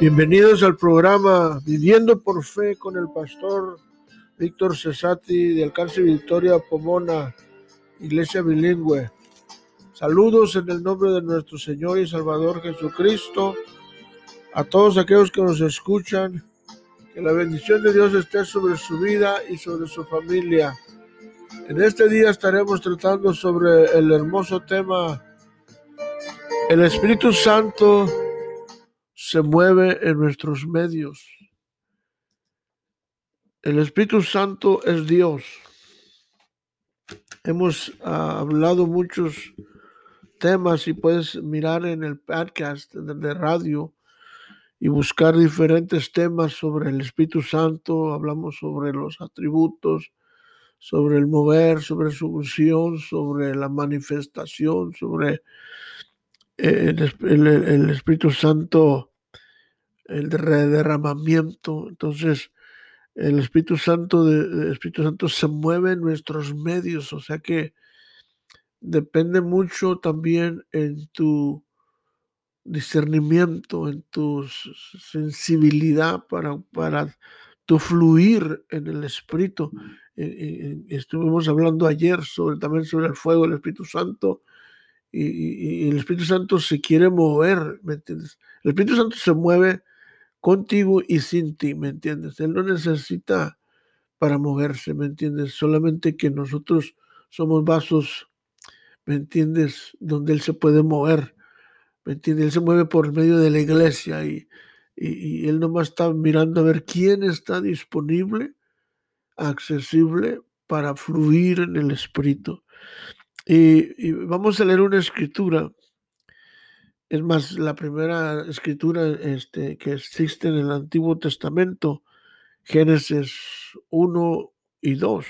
Bienvenidos al programa Viviendo por Fe con el pastor Víctor Cesati de Alcance Victoria Pomona, Iglesia Bilingüe. Saludos en el nombre de nuestro Señor y Salvador Jesucristo. A todos aquellos que nos escuchan, que la bendición de Dios esté sobre su vida y sobre su familia. En este día estaremos tratando sobre el hermoso tema, el Espíritu Santo se mueve en nuestros medios. El Espíritu Santo es Dios. Hemos ah, hablado muchos temas y puedes mirar en el podcast de radio y buscar diferentes temas sobre el Espíritu Santo. Hablamos sobre los atributos, sobre el mover, sobre su unción, sobre la manifestación, sobre el, el Espíritu Santo el derramamiento. Entonces, el Espíritu Santo, de, Espíritu Santo se mueve en nuestros medios, o sea que depende mucho también en tu discernimiento, en tu sensibilidad para, para tu fluir en el Espíritu. estuvimos hablando ayer sobre, también sobre el fuego del Espíritu Santo y, y, el Espíritu Santo se quiere mover, ¿me entiendes? El Espíritu Santo se mueve contigo y sin ti, ¿me entiendes? Él no necesita para moverse, ¿me entiendes? Solamente que nosotros somos vasos, ¿me entiendes? Donde Él se puede mover, ¿me entiendes? Él se mueve por medio de la iglesia y, y, Él nomás está mirando a ver quién está disponible, accesible para fluir en el Espíritu. Y vamos a leer una escritura es más, la primera escritura este, que existe en el Antiguo Testamento, Génesis 1 y 2,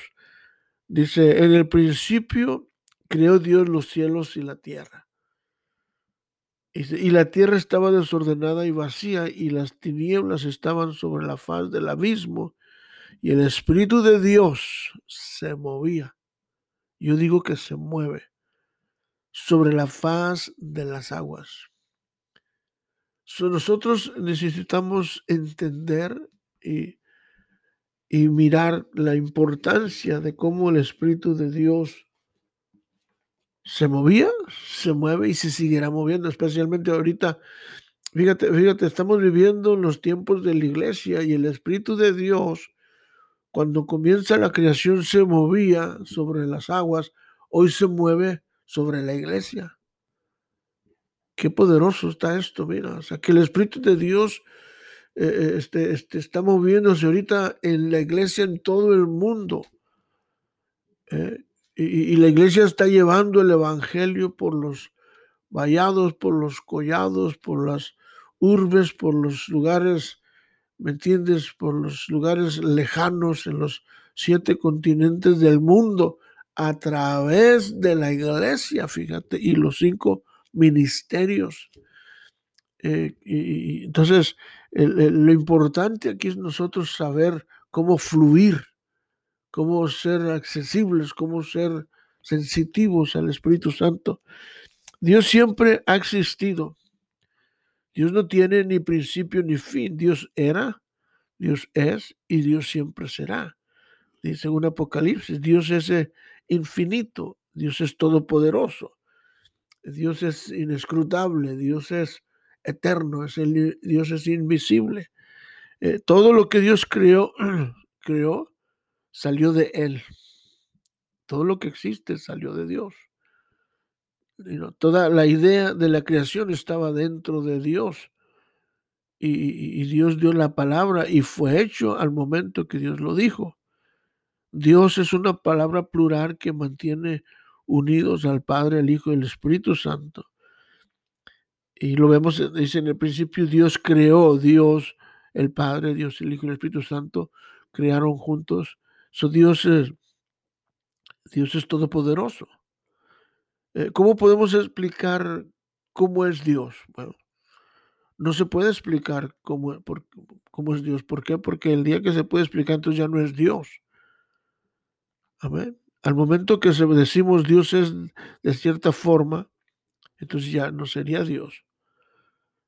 dice, en el principio creó Dios los cielos y la tierra. Y la tierra estaba desordenada y vacía, y las tinieblas estaban sobre la faz del abismo, y el Espíritu de Dios se movía. Yo digo que se mueve sobre la faz de las aguas. nosotros necesitamos entender y, y mirar la importancia de cómo el Espíritu de Dios se movía, se mueve y se seguirá moviendo, especialmente ahorita. Fíjate, fíjate, estamos viviendo en los tiempos de la iglesia y el Espíritu de Dios, cuando comienza la creación, se movía sobre las aguas, hoy se mueve sobre la iglesia. Qué poderoso está esto, mira. O sea, que el Espíritu de Dios eh, eh, este, este, está moviéndose ahorita en la iglesia en todo el mundo. ¿eh? y, la iglesia está llevando el Evangelio por los vallados, por los collados, por las urbes, por los lugares, ¿me entiendes? Por los lugares lejanos en los siete continentes del mundo a través de la iglesia, fíjate, y los cinco ministerios. Eh, y, entonces, lo importante aquí es nosotros saber cómo fluir, cómo ser accesibles, cómo ser sensitivos al Espíritu Santo. Dios siempre ha existido. Dios no tiene ni principio ni fin. Dios era, Dios es y Dios siempre será. Dice un Apocalipsis, Dios es infinito, Dios es todopoderoso, Dios es inescrutable, Dios es eterno, es el, Dios es invisible. Eh, todo lo que Dios creó, creó, salió de Él. Todo lo que existe salió de Dios. Toda la idea de la creación estaba dentro de Dios. y, Dios dio la palabra y fue hecho al momento que Dios lo dijo. Dios es una palabra plural que mantiene unidos al Padre, al Hijo y al Espíritu Santo. Y lo vemos, dice en el principio, Dios creó, Dios, el Padre, Dios, el Hijo y el Espíritu Santo, crearon juntos. So, Dios es, Dios es todopoderoso. Eh, ¿Cómo podemos explicar cómo es Dios? Bueno, no se puede explicar cómo, cómo es Dios. ¿Por qué? Porque el día que se puede explicar, entonces ya no es Dios. Amén. Al momento que decimos Dios es de cierta forma, entonces ya no sería Dios.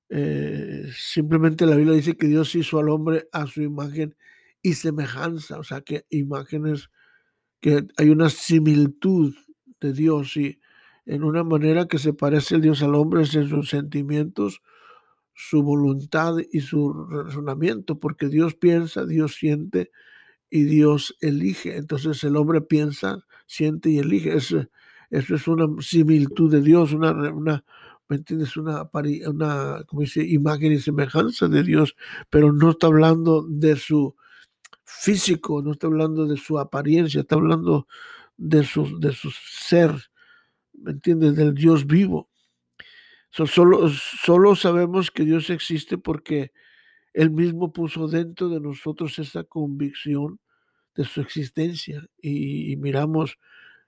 Eh, simplemente la Biblia dice que Dios hizo al hombre a su imagen y semejanza, o sea que imágenes, que hay una similitud de Dios y en una manera que se parece el Dios al hombre es en sus sentimientos, su voluntad y su razonamiento, porque Dios piensa, Dios siente y Dios elige. Entonces el hombre piensa, siente y elige. Eso, eso es una similitud de Dios, una, una ¿me entiendes? Una, una dice, imagen y semejanza de Dios, pero no está hablando de su físico, no está hablando de su apariencia, está hablando de de su ser, ¿me entiendes? Del Dios vivo. solo, solo sabemos que Dios existe porque Él mismo puso dentro de nosotros esa convicción de su existencia. Y, miramos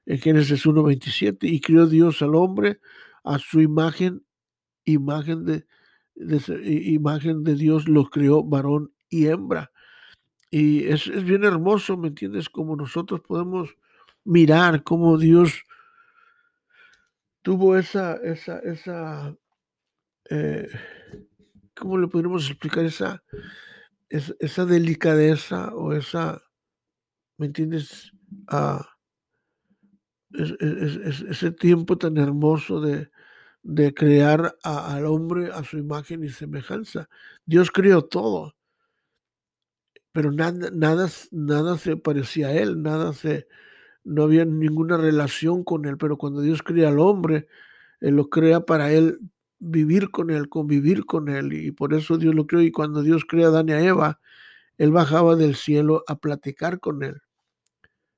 en Génesis 1.27, y crió Dios al hombre a su imagen, imagen de, imagen de Dios lo creó varón y hembra. Y es, es, bien hermoso, ¿me entiendes? Como nosotros podemos mirar cómo Dios tuvo esa, esa, esa, eh, ¿cómo le podríamos explicar? Esa, esa, delicadeza o esa, ¿me entiendes? Ah, es, es, ese tiempo tan hermoso de, de crear al hombre a su imagen y semejanza. Dios creó todo, pero nada, nada, nada se parecía a él, nada se, no había ninguna relación con él, pero cuando Dios crea al hombre, él lo crea para él vivir con él, convivir con él, y por eso Dios lo creó, y cuando Dios crea a Adán y a Eva, él bajaba del cielo a platicar con él.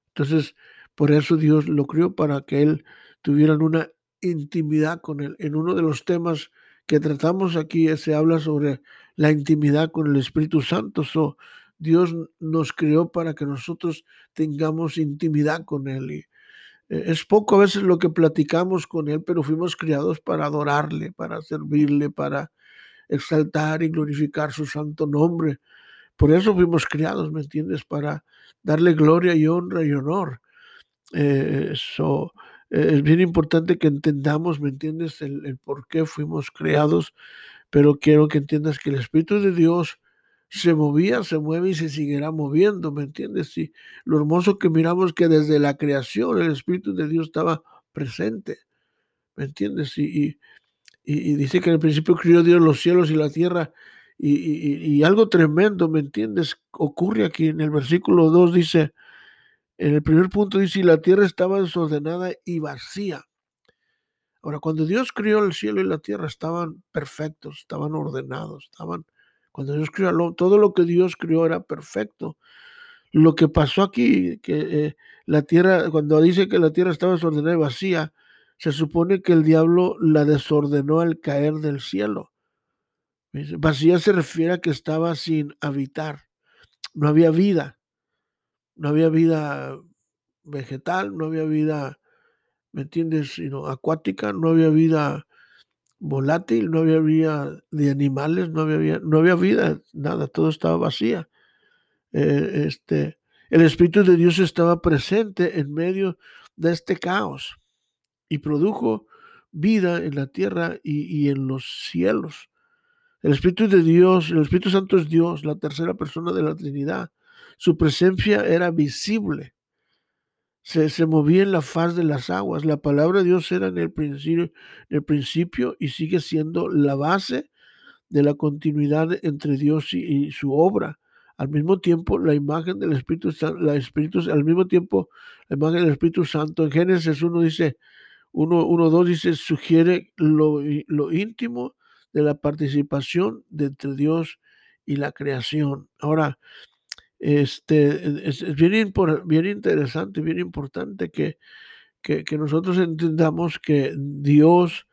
Entonces, por eso Dios lo creó, para que él tuvieran una intimidad con él. En uno de los temas que tratamos aquí se habla sobre la intimidad con el Espíritu Santo. So, Dios nos creó para que nosotros tengamos intimidad con Él. Y eh, es poco a veces lo que platicamos con Él, pero fuimos criados para adorarle, para servirle, para exaltar y glorificar su santo nombre. Por eso fuimos criados, ¿me entiendes? Para darle gloria y honra y honor. Eh, eso es bien importante que entendamos, ¿me entiendes? El, el, por qué fuimos creados, pero quiero que entiendas que el Espíritu de Dios se movía, se mueve y se seguirá moviendo, ¿me entiendes? Y lo hermoso que miramos que desde la creación el Espíritu de Dios estaba presente, ¿me entiendes? Y, y, dice que en el principio crió Dios los cielos y la tierra, y, algo tremendo, ¿me entiendes? Ocurre aquí en el versículo 2, dice, en el primer punto dice, y la tierra estaba desordenada y vacía. Ahora, cuando Dios crió el cielo y la tierra estaban perfectos, estaban ordenados, estaban cuando Dios creó, todo lo que Dios creó era perfecto. Lo que pasó aquí, que eh, la tierra, cuando dice que la tierra estaba desordenada y vacía, se supone que el diablo la desordenó al caer del cielo. Vacía se refiere a que estaba sin habitar. No había vida. No había vida vegetal, no había vida, ¿me entiendes? Sino acuática, no había vida volátil, no había vida de animales, no había, no había vida, nada, todo estaba vacía. Eh, este, el Espíritu de Dios estaba presente en medio de este caos y produjo vida en la tierra y, y, en los cielos. El Espíritu de Dios, el Espíritu Santo es Dios, la tercera persona de la Trinidad. Su presencia era visible se, movía en la faz de las aguas. La palabra de Dios era en el principio, el principio y sigue siendo la base de la continuidad entre Dios y, su obra. Al mismo tiempo, la imagen del Espíritu Santo, la Espíritu, al mismo tiempo, la imagen del Espíritu Santo. En Génesis 1 dice, 1, 1 2 dice, sugiere lo, lo íntimo de la participación de entre Dios y la creación. Ahora, este, es, bien, bien interesante, bien importante que, que, nosotros entendamos que Dios,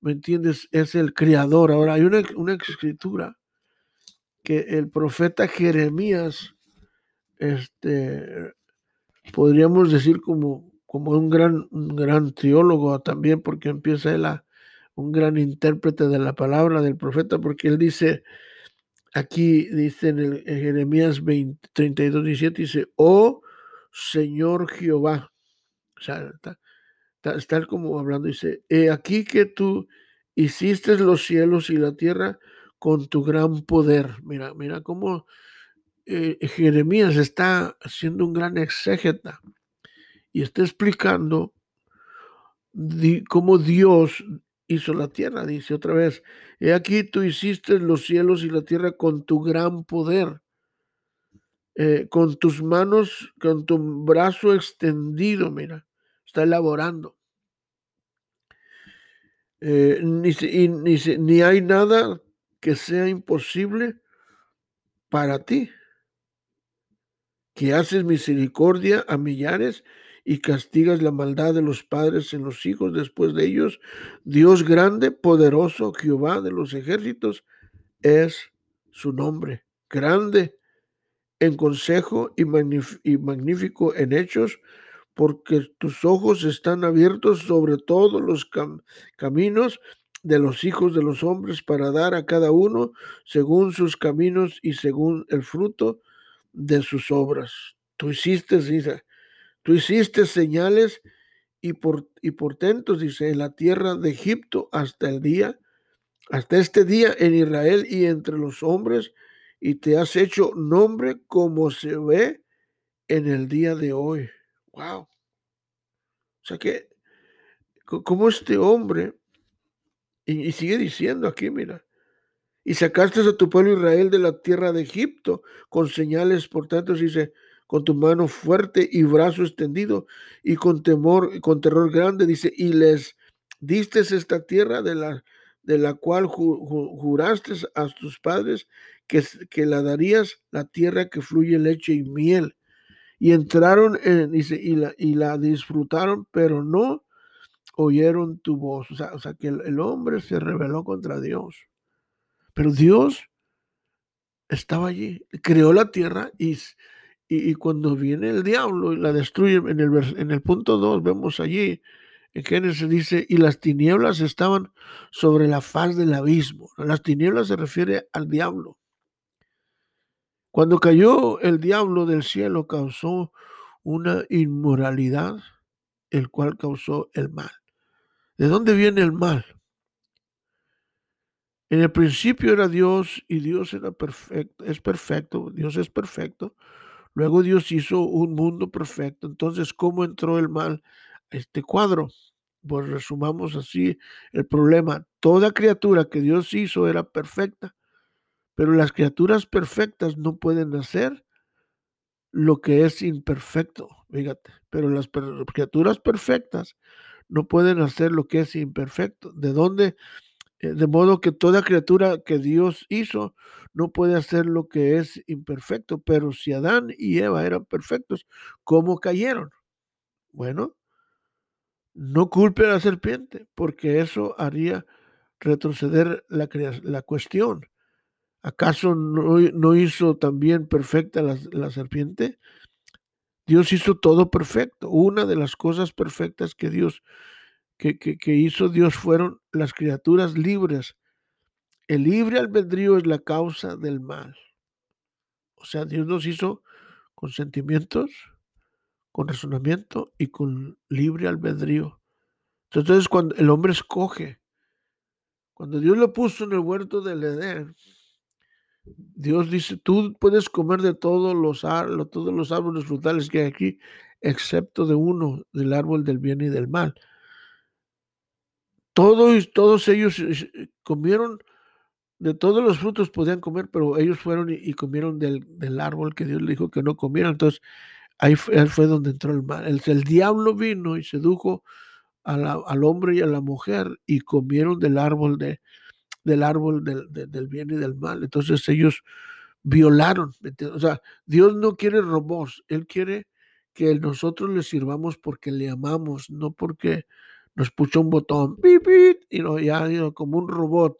¿me entiendes?, es el creador. Ahora, hay una, una escritura que el profeta Jeremías, este, podríamos decir como, como un, gran, un gran teólogo también, porque empieza él a, un gran intérprete de la palabra del profeta, porque él dice, Aquí dice en, Jeremías 20, 32, 17, dice, oh Señor Jehová. O sea, está, como hablando, dice, he aquí que tú hiciste los cielos y la tierra con tu gran poder. Mira, mira cómo eh, Jeremías está haciendo un gran exégeta y está explicando cómo Dios hizo la tierra. Dice otra vez, he aquí tú hiciste los cielos y la tierra con tu gran poder. Eh, con tus manos, con tu brazo extendido, mira, está elaborando. Eh, ni, ni, ni hay nada que sea imposible para ti, que haces misericordia a millares y castigas la maldad de los padres en los hijos después de ellos. Dios grande, poderoso, Jehová de los ejércitos, es su nombre. Grande en consejo y, magnífico en hechos, porque tus ojos están abiertos sobre todos los caminos de los hijos de los hombres para dar a cada uno según sus caminos y según el fruto de sus obras. Tú hiciste, dice, tú hiciste señales y, por, y portentos, dice, en la tierra de Egipto hasta el día, hasta este día en Israel y entre los hombres, y te has hecho nombre como se ve en el día de hoy. Wow. O sea que, como este hombre, y, sigue diciendo aquí, mira, y sacaste a tu pueblo Israel de la tierra de Egipto con señales, por tanto, dice, con tu mano fuerte y brazo extendido y con temor, con terror grande, dice, y les diste esta tierra de la, de la cual juraste a tus padres que, que, la darías, la tierra que fluye leche y miel. Y entraron en, dice, y, la, y la disfrutaron, pero no oyeron tu voz. O sea, o sea que el, hombre se rebeló contra Dios. Pero Dios estaba allí, creó la tierra y, y, cuando viene el diablo y la destruye, en el, en el punto 2 vemos allí, en Génesis dice, y las tinieblas estaban sobre la faz del abismo. Las tinieblas se refiere al diablo. Cuando cayó el diablo del cielo causó una inmoralidad, el cual causó el mal. ¿De dónde viene el mal? En el principio era Dios y Dios era perfecto, es perfecto, Dios es perfecto. Luego Dios hizo un mundo perfecto. Entonces, ¿cómo entró el mal a este cuadro? Pues resumamos así el problema. Toda criatura que Dios hizo era perfecta, pero las criaturas perfectas no pueden hacer lo que es imperfecto, fíjate. Pero las criaturas perfectas no pueden hacer lo que es imperfecto. ¿De dónde? Eh, de modo que toda criatura que Dios hizo no puede hacer lo que es imperfecto. Pero si Adán y Eva eran perfectos, ¿cómo cayeron? Bueno, no culpe a la serpiente, porque eso haría retroceder la, la cuestión. ¿Acaso no, hizo también perfecta la, la serpiente? Dios hizo todo perfecto. Una de las cosas perfectas que Dios que, que, hizo Dios fueron las criaturas libres. El libre albedrío es la causa del mal. O sea, Dios nos hizo con sentimientos, con razonamiento y con libre albedrío. Entonces, cuando el hombre escoge, cuando Dios lo puso en el huerto del Edén, Dios dice, tú puedes comer de todos los, todos los árboles frutales que hay aquí, excepto de uno, del árbol del bien y del mal. Todos, todos ellos eh, comieron, de todos los frutos podían comer, pero ellos fueron y, comieron del, árbol que Dios le dijo que no comieran. Entonces, ahí fue, donde entró el mal. El, diablo vino y sedujo al hombre y a la mujer y comieron del árbol de, del árbol del, del, bien y del mal. Entonces ellos violaron. O sea, Dios no quiere robots, Él quiere que nosotros le sirvamos porque le amamos, no porque nos puso un botón, y no, ya como un robot.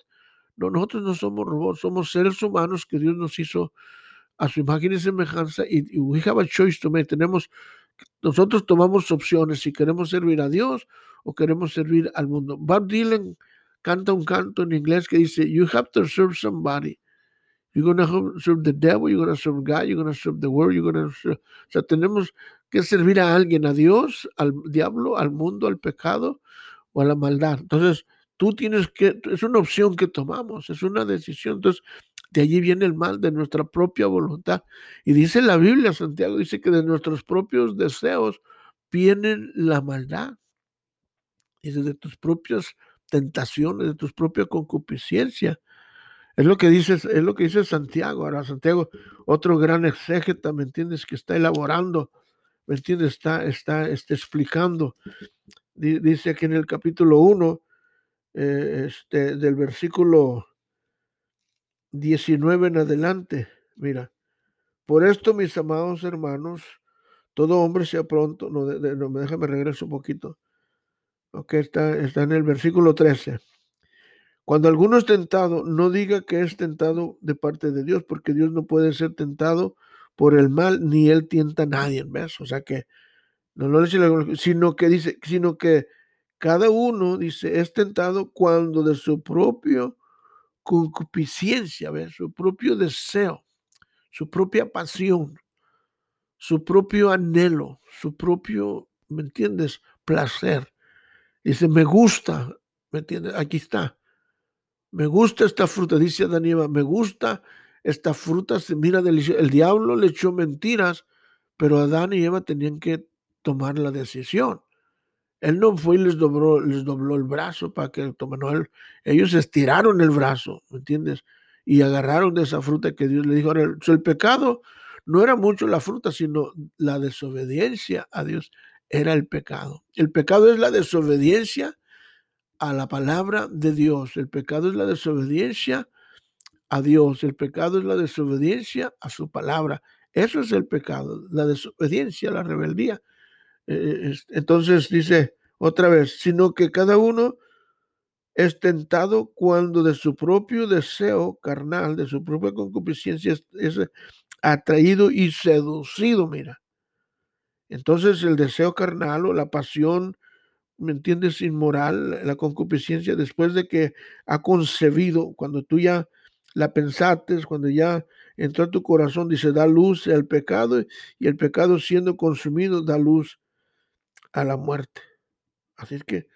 No, nosotros no somos robots, somos seres humanos que Dios nos hizo a su imagen y semejanza y, y we have a choice to make. Tenemos, nosotros tomamos opciones si queremos servir a Dios o queremos servir al mundo. Bob Dylan canta un canto en inglés que dice, you have to serve somebody. You're going to serve the devil, you're going to serve God, you're going to serve the world, you're going to serve... O sea, tenemos que servir a alguien, a Dios, al diablo, al mundo, al pecado o a la maldad. Entonces, Tú tienes que, es una opción que tomamos, es una decisión. Entonces, de allí viene el mal, de nuestra propia voluntad. Y dice la Biblia, Santiago, dice que de nuestros propios deseos viene la maldad. Y de tus propias tentaciones, de tus propias concupiscencia. Es lo que dice, es lo que dice Santiago. Ahora, Santiago, otro gran exégeta, ¿me entiendes? Que está elaborando, ¿me entiendes? Está, está, está explicando. Dice aquí en el capítulo 1, eh, este, del versículo 19 en adelante. Mira, por esto, mis amados hermanos, todo hombre sea pronto. No, no déjame regreso un poquito. Ok, está, está en el versículo 13. Cuando alguno es tentado, no diga que es tentado de parte de Dios, porque Dios no puede ser tentado por el mal, ni él tienta a nadie, ¿ves? O sea que, no lo dice, sino que dice, sino que cada uno, dice, es tentado cuando de su propio concupiscencia. Su propio deseo, su propia pasión, su propio anhelo, su propio, ¿me entiendes? Placer. Dice, me gusta, ¿me entiendes? Aquí está. Me gusta esta fruta, dice Daniela, me gusta esta fruta, se mira deliciosa. El diablo le echó mentiras, pero Adán y Eva tenían que tomar la decisión. Él no fue y les dobló, les dobló el brazo para que tomaran. ellos estiraron el brazo, ¿me entiendes? Y agarraron de esa fruta que Dios le dijo. Ahora, el pecado no era mucho la fruta, sino la desobediencia a Dios era el pecado. El pecado es la desobediencia a la palabra de Dios. El pecado es la desobediencia a Dios. El pecado es la desobediencia a su palabra. Eso es el pecado, la desobediencia, la rebeldía. Eh, entonces dice otra vez, sino que cada uno es tentado cuando de su propio deseo carnal, de su propia concupiscencia, es, atraído y seducido, mira. Entonces el deseo carnal o la pasión, ¿me entiendes? Inmoral, la concupiscencia, después de que ha concebido, cuando tú ya la pensaste, cuando ya entró a tu corazón, dice, da luz al pecado y el pecado siendo consumido da luz a la muerte. Así que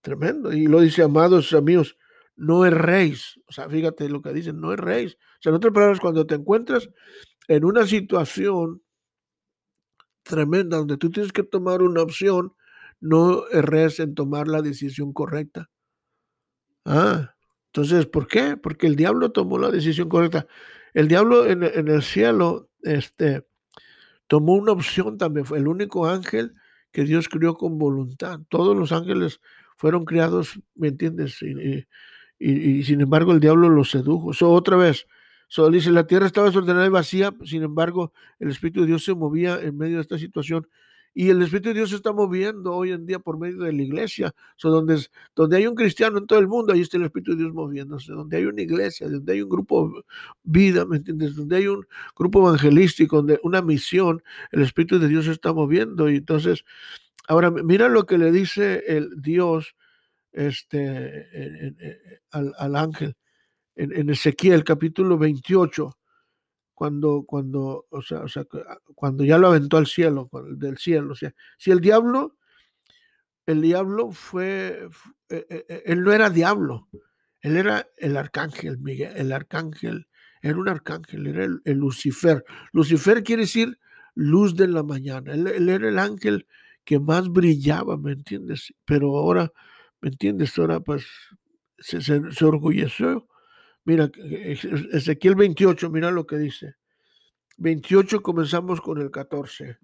tremendo. Y lo dice, amados amigos, no erréis. O sea, fíjate lo que dicen, no erréis. O sea, en otras palabras, cuando te encuentras en una situación tremenda donde tú tienes que tomar una opción, no erres en tomar la decisión correcta. Ah, entonces, ¿por qué? Porque el diablo tomó la decisión correcta. El diablo en, el cielo, este, tomó una opción también. Fue el único ángel que Dios crió con voluntad. Todos los ángeles fueron criados, ¿me entiendes? Y, sin embargo el diablo los sedujo. So, otra vez, so, dice, la tierra estaba desordenada y vacía, sin embargo el Espíritu de Dios se movía en medio de esta situación y el Espíritu de Dios se está moviendo hoy en día por medio de la iglesia. So, donde, donde hay un cristiano en todo el mundo, ahí está el Espíritu de Dios moviéndose. Donde hay una iglesia, donde hay un grupo vida, ¿me entiendes? Donde hay un grupo evangelístico, donde una misión, el Espíritu de Dios se está moviendo. Y entonces, ahora mira lo que le dice el Dios este, al, al ángel en, Ezequiel capítulo 28 cuando, cuando, o sea, o sea, ah, cuando ya lo aventó al cielo, del cielo. O sea, si el diablo, el diablo fue, eh, eh, eh, él no era diablo, él era el arcángel, Miguel, el arcángel, era un arcángel, era el, Lucifer. Lucifer quiere decir luz de la mañana, él, era el ángel que más brillaba, ¿me entiendes? Pero ahora, ¿me entiendes? Ahora pues se, se, se orgulleció Mira, Ezequiel 28, mira lo que dice. 28 comenzamos con el 14.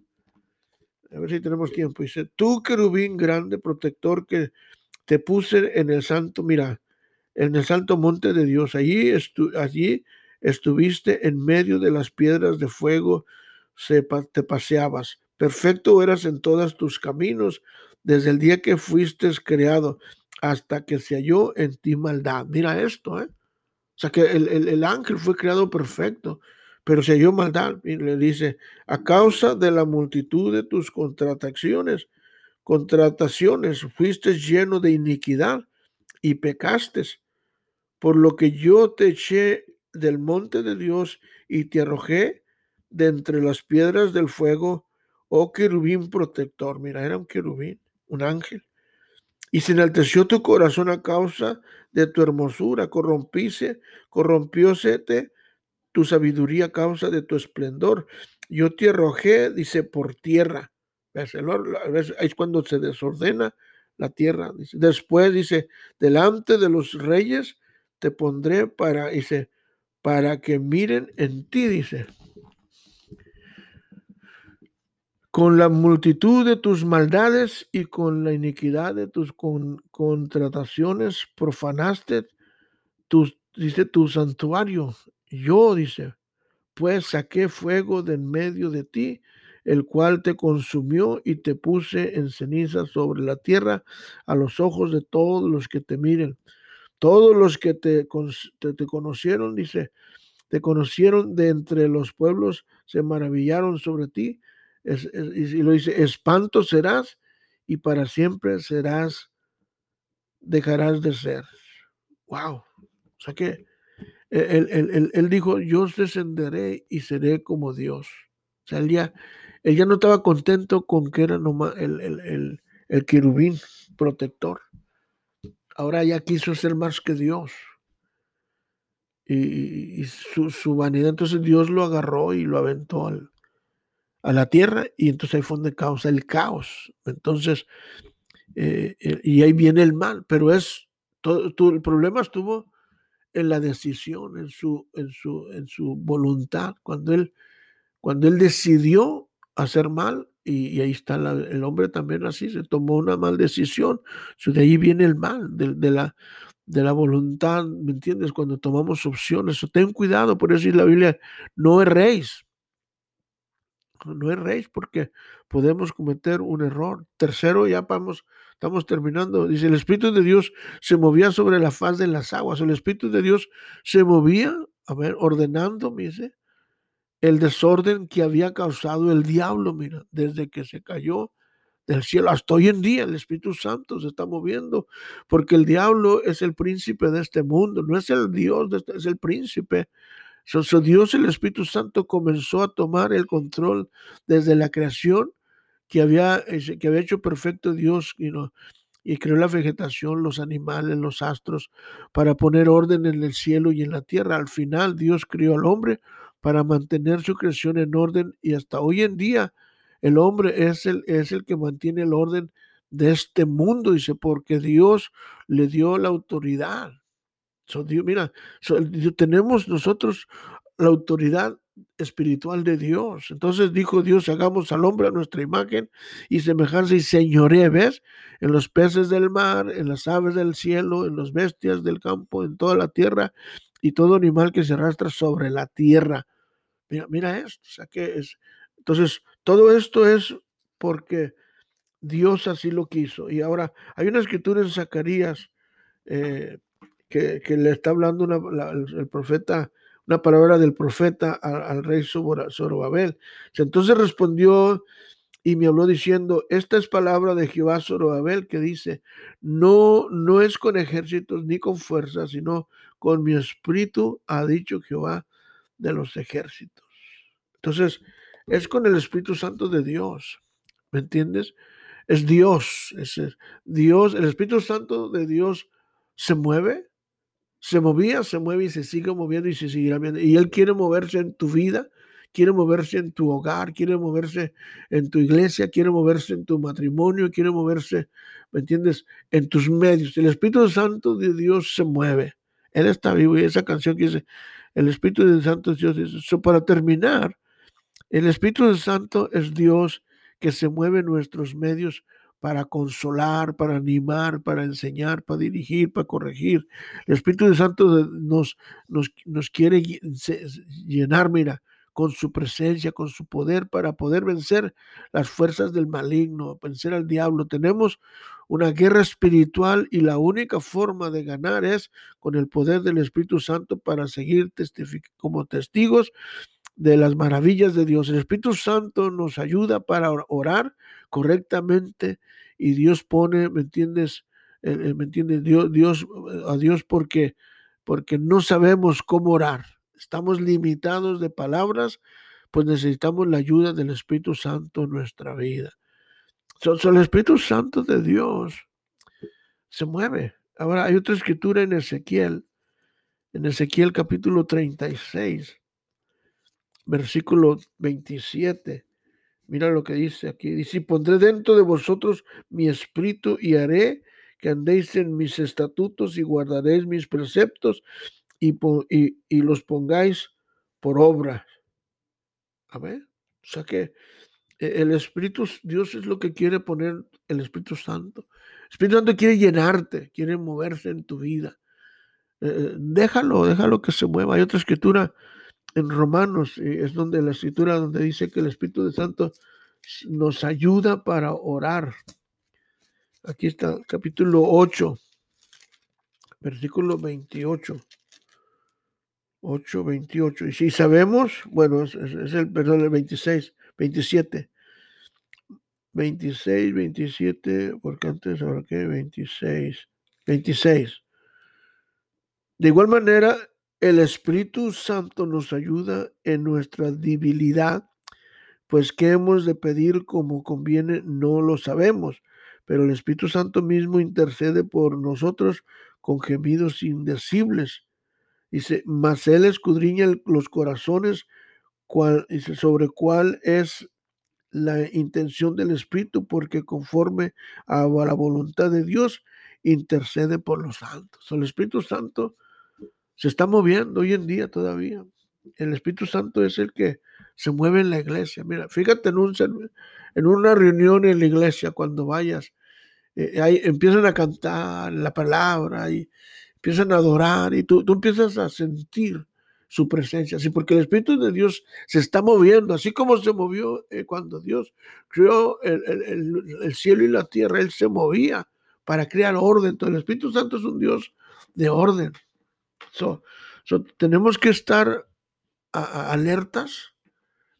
A ver si tenemos tiempo. Dice, tú querubín grande, protector que te puse en el santo, mira, en el santo monte de Dios. Allí, allí estuviste en medio de las piedras de fuego, se, te paseabas. Perfecto eras en todos tus caminos, desde el día que fuiste creado hasta que se halló en ti maldad. Mira esto, ¿eh? Sea que el, ángel fue creado perfecto, pero se halló maldad. Y le dice, a causa de la multitud de tus contrataciones, contrataciones, fuiste lleno de iniquidad y pecaste, por lo que yo te eché del monte de Dios y te arrojé de entre las piedras del fuego, oh querubín protector. Mira, era un querubín, un ángel. Y se enalteció tu corazón a causa de tu hermosura, corrompíse, corrompióse tu sabiduría a causa de tu esplendor. Yo te arrojé, dice, por tierra. A veces es cuando se desordena la tierra. Después dice, delante de los reyes te pondré para, dice, para que miren en ti, dice. Con la multitud de tus maldades y con la iniquidad de tus contrataciones profanaste tus, dice, tu santuario. Yo, dice, pues saqué fuego de en medio de ti, el cual te consumió y te puse en ceniza sobre la tierra a los ojos de todos los que te miren. Todos los que te, te conocieron, dice, te conocieron de entre los pueblos, se maravillaron sobre ti y lo dice, espanto serás y para siempre serás, dejarás de ser. Wow. O sea que él, él, dijo, yo descenderé y seré como Dios. O sea, él ya, él ya no estaba contento con que era nomás el, el, el querubín protector. Ahora ya quiso ser más que Dios. Y, y su, su, vanidad, entonces Dios lo agarró y lo aventó al, a la tierra y entonces ahí fue donde causa el caos. Entonces, eh, eh, y ahí viene el mal, pero es, todo, el problema estuvo en la decisión, en su, en su, en su voluntad, cuando él, cuando él decidió hacer mal, y, ahí está el hombre también así, se tomó una mal decisión, de ahí viene el mal, de, la, de la voluntad, ¿me entiendes? Cuando tomamos opciones, ten cuidado, por eso dice la Biblia, no erréis, no es rey porque podemos cometer un error. Tercero, ya vamos, estamos terminando. Dice, el Espíritu de Dios se movía sobre la faz de las aguas. El Espíritu de Dios se movía, a ver, ordenando, dice, el desorden que había causado el diablo, mira, desde que se cayó del cielo hasta hoy en día el Espíritu Santo se está moviendo porque el diablo es el príncipe de este mundo, no es el Dios, este, es el príncipe Dios, el Espíritu Santo, comenzó a tomar el control desde la creación que había, que había hecho perfecto Dios y creó la vegetación, los animales, los astros, para poner orden en el cielo y en la tierra. Al final, Dios crió al hombre para mantener su creación en orden y hasta hoy en día el hombre es el, es el que mantiene el orden de este mundo, dice, porque Dios le dio la autoridad mira, tenemos nosotros la autoridad espiritual de Dios. Entonces dijo Dios, hagamos al hombre a nuestra imagen y semejanza y señoré, ¿ves? En los peces del mar, en las aves del cielo, en las bestias del campo, en toda la tierra y todo animal que se arrastra sobre la tierra. Mira, mira esto, o sea que es. Entonces, todo esto es porque Dios así lo quiso. Y ahora, hay una escritura en Zacarías eh, que, le está hablando el, profeta, una palabra del profeta al, rey Zorobabel. Entonces respondió y me habló diciendo, esta es palabra de Jehová Zorobabel que dice, no, no es con ejércitos ni con fuerza, sino con mi espíritu, ha dicho Jehová de los ejércitos. Entonces, es con el Espíritu Santo de Dios, ¿me entiendes? Es Dios, es Dios, el Espíritu Santo de Dios se mueve se movía, se mueve y se sigue moviendo y se seguirá viendo. Y Él quiere moverse en tu vida, quiere moverse en tu hogar, quiere moverse en tu iglesia, quiere moverse en tu matrimonio, quiere moverse, ¿me entiendes?, en tus medios. El Espíritu Santo de Dios se mueve. Él está vivo y esa canción que dice, el Espíritu Santo de Dios. Dice, para terminar, el Espíritu Santo es Dios que se mueve en nuestros medios para consolar, para animar, para enseñar, para dirigir, para corregir. El Espíritu Santo nos, nos, nos quiere llenar, mira, con su presencia, con su poder, para poder vencer las fuerzas del maligno, vencer al diablo. Tenemos una guerra espiritual y la única forma de ganar es con el poder del Espíritu Santo para seguir como testigos de las maravillas de Dios. El Espíritu Santo nos ayuda para orar correctamente y Dios pone, ¿me entiendes? Eh, eh, ¿Me entiendes? Dios, Dios, eh, a Dios porque, porque no sabemos cómo orar. Estamos limitados de palabras, pues necesitamos la ayuda del Espíritu Santo en nuestra vida. Son, el Espíritu Santo de Dios se mueve. Ahora hay otra escritura en Ezequiel, en Ezequiel capítulo 36, versículo 27. Mira lo que dice aquí. Dice, pondré dentro de vosotros mi espíritu y haré que andéis en mis estatutos y guardaréis mis preceptos y, y, los pongáis por obra. A ver, o sea que e, el Espíritu, Dios es lo que quiere poner el Espíritu Santo. El Espíritu Santo quiere llenarte, quiere moverse en tu vida. Eh, déjalo, déjalo que se mueva. Hay otra escritura en Romanos, es donde la escritura donde dice que el Espíritu Santo nos ayuda para orar. Aquí está, capítulo 8, versículo 28. 8, 28. Y si sabemos, bueno, es, el, perdón, el 26, 27. 26, 27, porque antes, ahora qué, 26, 26. De igual manera, el Espíritu Santo nos ayuda en nuestra debilidad, pues qué hemos de pedir como conviene no lo sabemos, pero el Espíritu Santo mismo intercede por nosotros con gemidos indecibles. Dice, mas Él escudriña los corazones sobre cuál es la intención del Espíritu, porque conforme a la voluntad de Dios, intercede por los santos. El Espíritu Santo se está moviendo hoy en día todavía. El Espíritu Santo es el que se mueve en la iglesia. Mira, fíjate en, un, en una reunión en la iglesia, cuando vayas, eh, ahí empiezan a cantar la palabra y empiezan a adorar y tú, tú empiezas a sentir su presencia, sí, porque el Espíritu de Dios se está moviendo, así como se movió eh, cuando Dios creó el, el, cielo y la tierra, Él se movía para crear orden. Entonces, el Espíritu Santo es un Dios de orden. So, tenemos que estar alertas,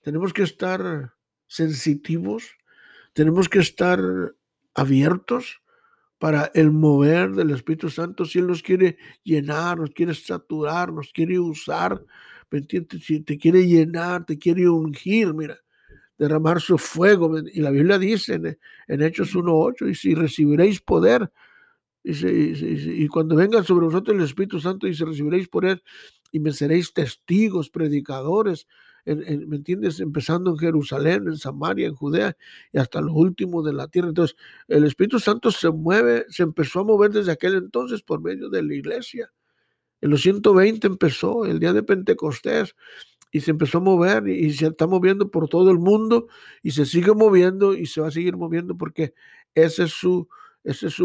tenemos que estar sensitivos, tenemos que estar abiertos para el mover del Espíritu Santo. Si Él nos quiere llenar, nos quiere saturar, nos quiere usar. Si te quiere llenar, te quiere ungir, mira, derramar su fuego. Y la Biblia dice en, en Hechos 1.8, y si recibiréis poder, y, cuando venga sobre vosotros el Espíritu Santo, y se recibiréis poder, y me seréis testigos, predicadores, ¿me entiendes? Empezando en Jerusalén, en Samaria, en Judea y hasta lo último de la tierra. Entonces, el Espíritu Santo se mueve, se empezó a mover desde aquel entonces por medio de la iglesia. En los 120 empezó, el día de Pentecostés, y se empezó a mover y, se está moviendo por todo el mundo y se sigue moviendo y se va a seguir moviendo porque ese es su, ese es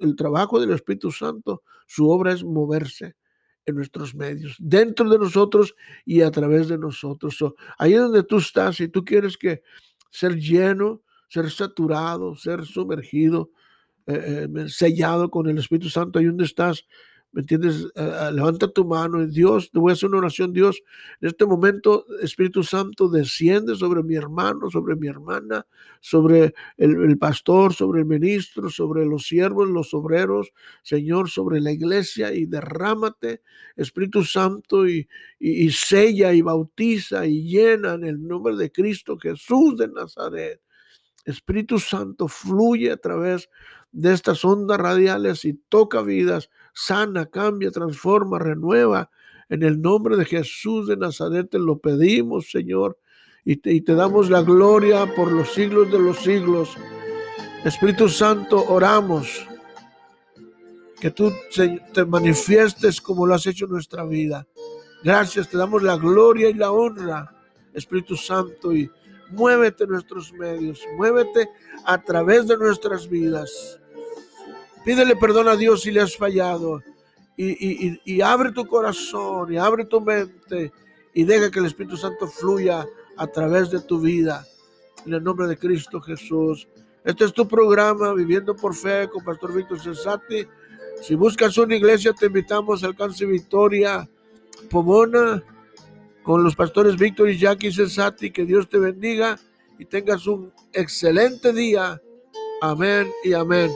el trabajo del Espíritu Santo, su obra es moverse en nuestros medios, dentro de nosotros y a través de nosotros. ahí donde tú estás, y tú quieres que ser lleno, ser saturado, ser sumergido, eh, eh, sellado con el Espíritu Santo, ahí donde estás, ¿Me entiendes? levanta tu mano y Dios, te voy a hacer una oración. Dios, en este momento, Espíritu Santo, desciende sobre mi hermano, sobre mi hermana, sobre el, pastor, sobre el ministro, sobre los siervos, los obreros, Señor, sobre la iglesia y derrámate, Espíritu Santo, y, y sella y bautiza y llena en el nombre de Cristo Jesús de Nazaret. Espíritu Santo fluye a través de estas ondas radiales y toca vidas sana, cambia, transforma, renueva. En el nombre de Jesús de Nazaret te lo pedimos, Señor, y te, y te damos la gloria por los siglos de los siglos. Espíritu Santo, oramos que tú te manifiestes como lo has hecho en nuestra vida. Gracias, te damos la gloria y la honra, Espíritu Santo, y muévete en nuestros medios, muévete a través de nuestras vidas. Pídele perdón a Dios si le has fallado. Y, abre tu corazón y abre tu mente y deja que el Espíritu Santo fluya a través de tu vida. En el nombre de Cristo Jesús. Este es tu programa, Viviendo por Fe, con Pastor Víctor Cesati. Si buscas una iglesia, te invitamos al Alcance Victoria Pomona con los pastores Víctor y Jackie Cesati. Que Dios te bendiga y tengas un excelente día. Amén y amén.